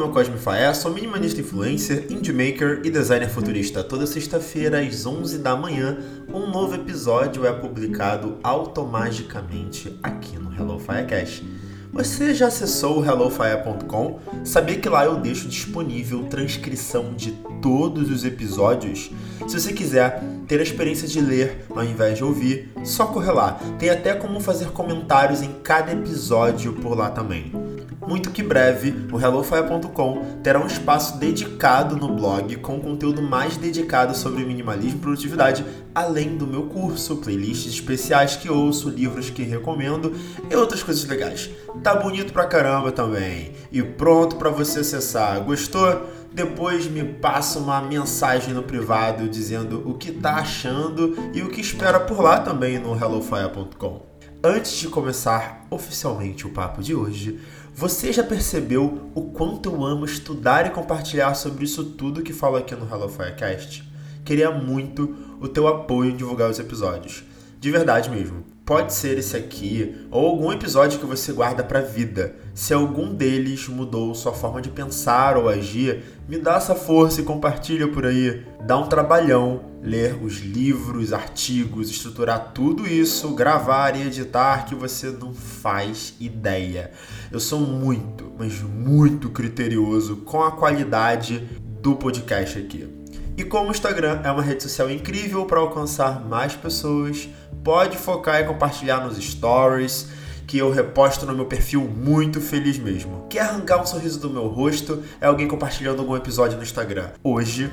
nome é Cosme Faé, sou minimalista influencer, indie maker e designer futurista. Toda sexta-feira às 11 da manhã, um novo episódio é publicado automaticamente aqui no Hello Firecast. Você já acessou o hellofire.com? Sabia que lá eu deixo disponível transcrição de todos os episódios? Se você quiser ter a experiência de ler ao invés de ouvir, só correr lá. Tem até como fazer comentários em cada episódio por lá também muito que breve o hellofire.com terá um espaço dedicado no blog com conteúdo mais dedicado sobre minimalismo e produtividade, além do meu curso, playlists especiais que ouço, livros que recomendo e outras coisas legais. Tá bonito pra caramba também. E pronto para você acessar. Gostou? Depois me passa uma mensagem no privado dizendo o que tá achando e o que espera por lá também no hellofire.com. Antes de começar oficialmente o papo de hoje, você já percebeu o quanto eu amo estudar e compartilhar sobre isso tudo que falo aqui no Hello Firecast? Queria muito o teu apoio em divulgar os episódios. De verdade mesmo. Pode ser esse aqui ou algum episódio que você guarda para vida. Se algum deles mudou sua forma de pensar ou agir, me dá essa força e compartilha por aí. Dá um trabalhão ler os livros, artigos, estruturar tudo isso, gravar e editar que você não faz ideia. Eu sou muito, mas muito criterioso com a qualidade do podcast aqui. E como o Instagram é uma rede social incrível para alcançar mais pessoas, pode focar e compartilhar nos stories, que eu reposto no meu perfil muito feliz mesmo. Quer arrancar um sorriso do meu rosto? É alguém compartilhando algum episódio no Instagram. Hoje,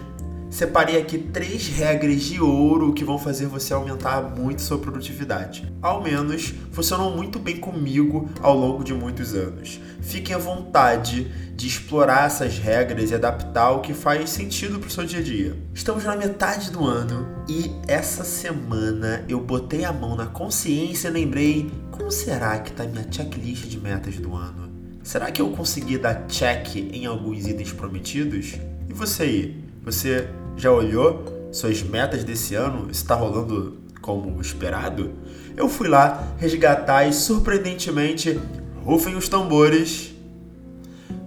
separei aqui três regras de ouro que vão fazer você aumentar muito sua produtividade. Ao menos funcionam muito bem comigo ao longo de muitos anos. Fiquem à vontade de explorar essas regras e adaptar o que faz sentido para o seu dia a dia. Estamos na metade do ano e essa semana eu botei a mão na consciência e lembrei como será que está minha checklist de metas do ano? Será que eu consegui dar check em alguns itens prometidos? E você aí? Você já olhou suas metas desse ano? Está rolando como esperado? Eu fui lá resgatar e surpreendentemente, rufem os tambores.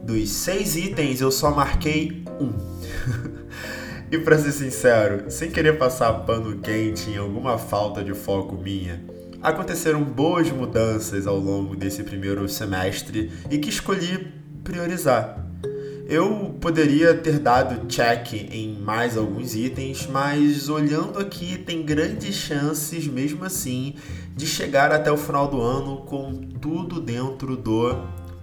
Dos seis itens eu só marquei um. e para ser sincero, sem querer passar pano quente em alguma falta de foco minha, aconteceram boas mudanças ao longo desse primeiro semestre e que escolhi priorizar. Eu poderia ter dado check em mais alguns itens, mas olhando aqui tem grandes chances, mesmo assim, de chegar até o final do ano com tudo dentro do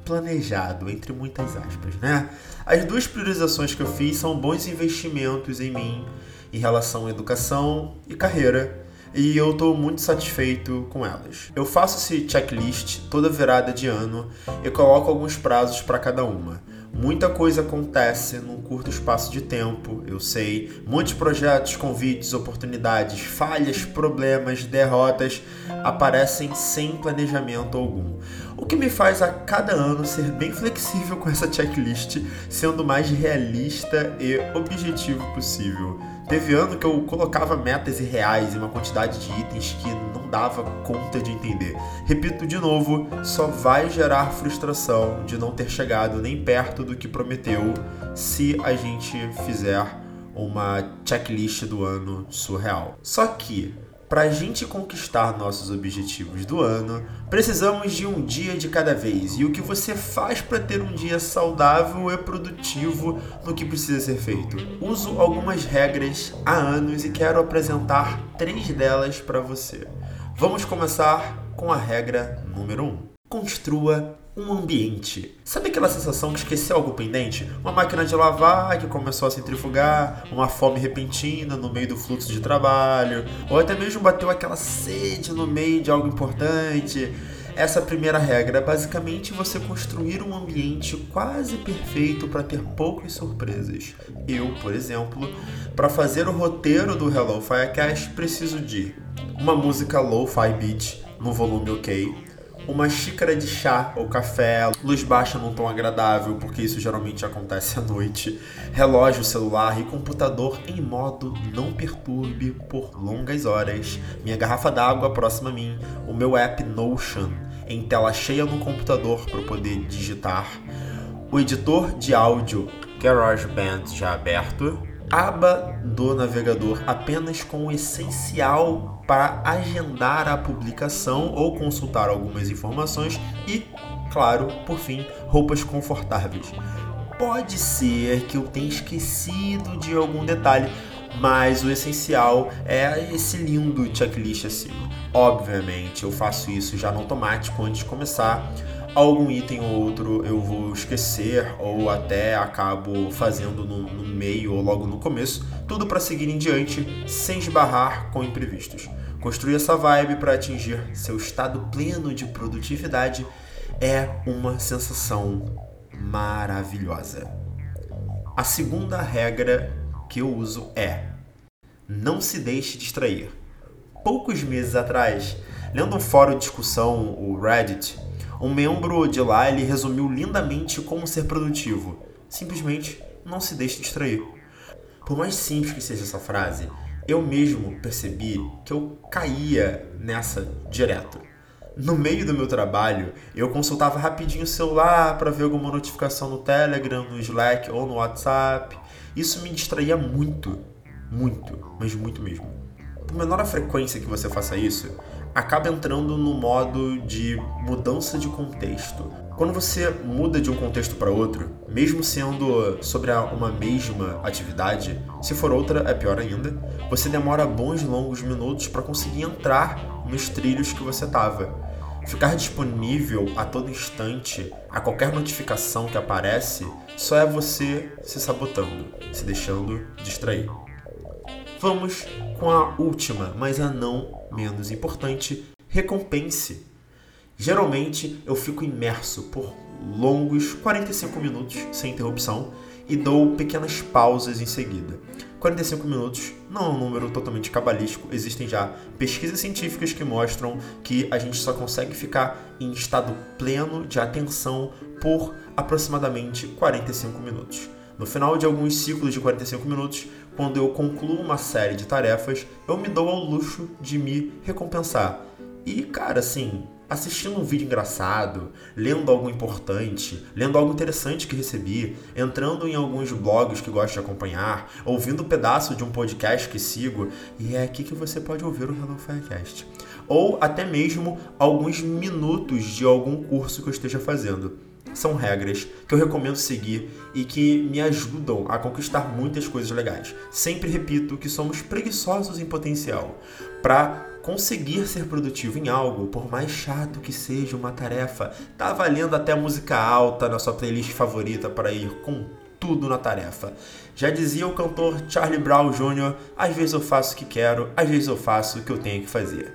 planejado, entre muitas aspas, né? As duas priorizações que eu fiz são bons investimentos em mim em relação à educação e carreira e eu estou muito satisfeito com elas. Eu faço esse checklist toda virada de ano e coloco alguns prazos para cada uma. Muita coisa acontece num curto espaço de tempo, eu sei. Muitos projetos, convites, oportunidades, falhas, problemas, derrotas aparecem sem planejamento algum. O que me faz a cada ano ser bem flexível com essa checklist, sendo o mais realista e objetivo possível. Teve ano que eu colocava metas irreais e uma quantidade de itens que não dava conta de entender. Repito de novo, só vai gerar frustração de não ter chegado nem perto do que prometeu se a gente fizer uma checklist do ano surreal. Só que para a gente conquistar nossos objetivos do ano, precisamos de um dia de cada vez. E o que você faz para ter um dia saudável e produtivo no que precisa ser feito? Uso algumas regras há anos e quero apresentar três delas para você. Vamos começar com a regra número 1. Um. Construa um ambiente. Sabe aquela sensação que esqueceu algo pendente? Uma máquina de lavar que começou a centrifugar, uma fome repentina no meio do fluxo de trabalho, ou até mesmo bateu aquela sede no meio de algo importante. Essa primeira regra é basicamente você construir um ambiente quase perfeito para ter poucas surpresas. Eu, por exemplo, para fazer o roteiro do Hello Firecast, preciso de uma música lo-fi beat no volume ok, uma xícara de chá ou café, luz baixa num tom agradável, porque isso geralmente acontece à noite, relógio celular e computador em modo não perturbe por longas horas, minha garrafa d'água próxima a mim, o meu app Notion em tela cheia no computador para poder digitar, o editor de áudio GarageBand já aberto, aba do navegador apenas com o essencial para agendar a publicação ou consultar algumas informações e, claro, por fim, roupas confortáveis. Pode ser que eu tenha esquecido de algum detalhe, mas o essencial é esse lindo checklist acima. Obviamente, eu faço isso já no automático antes de começar. Algum item ou outro eu vou esquecer ou até acabo fazendo no, no meio ou logo no começo, tudo para seguir em diante sem esbarrar com imprevistos. Construir essa vibe para atingir seu estado pleno de produtividade é uma sensação maravilhosa. A segunda regra que eu uso é: não se deixe distrair. Poucos meses atrás, lendo um fórum de discussão, o Reddit, um membro de lá ele resumiu lindamente como ser produtivo. Simplesmente não se deixe distrair. Por mais simples que seja essa frase, eu mesmo percebi que eu caía nessa direto. No meio do meu trabalho, eu consultava rapidinho o celular para ver alguma notificação no Telegram, no Slack ou no WhatsApp. Isso me distraía muito, muito, mas muito mesmo. Por menor a frequência que você faça isso, acaba entrando no modo de mudança de contexto. Quando você muda de um contexto para outro, mesmo sendo sobre uma mesma atividade, se for outra é pior ainda, você demora bons longos minutos para conseguir entrar nos trilhos que você estava. Ficar disponível a todo instante a qualquer notificação que aparece só é você se sabotando, se deixando distrair. Vamos com a última, mas a não menos importante, recompense. Geralmente eu fico imerso por longos 45 minutos sem interrupção e dou pequenas pausas em seguida. 45 minutos não é um número totalmente cabalístico, existem já pesquisas científicas que mostram que a gente só consegue ficar em estado pleno de atenção por aproximadamente 45 minutos. No final de alguns ciclos de 45 minutos, quando eu concluo uma série de tarefas, eu me dou ao luxo de me recompensar. E, cara, assim, assistindo um vídeo engraçado, lendo algo importante, lendo algo interessante que recebi, entrando em alguns blogs que gosto de acompanhar, ouvindo um pedaço de um podcast que sigo, e é aqui que você pode ouvir o Hello Firecast. Ou até mesmo alguns minutos de algum curso que eu esteja fazendo. São regras que eu recomendo seguir e que me ajudam a conquistar muitas coisas legais. Sempre repito que somos preguiçosos em potencial. Para conseguir ser produtivo em algo, por mais chato que seja uma tarefa, tá valendo até música alta na sua playlist favorita para ir com tudo na tarefa. Já dizia o cantor Charlie Brown Jr., às vezes eu faço o que quero, às vezes eu faço o que eu tenho que fazer.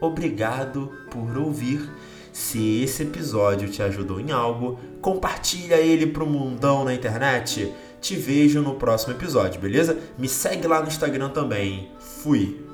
Obrigado por ouvir. Se esse episódio te ajudou em algo, compartilha ele pro mundão na internet. Te vejo no próximo episódio, beleza? Me segue lá no Instagram também. Fui!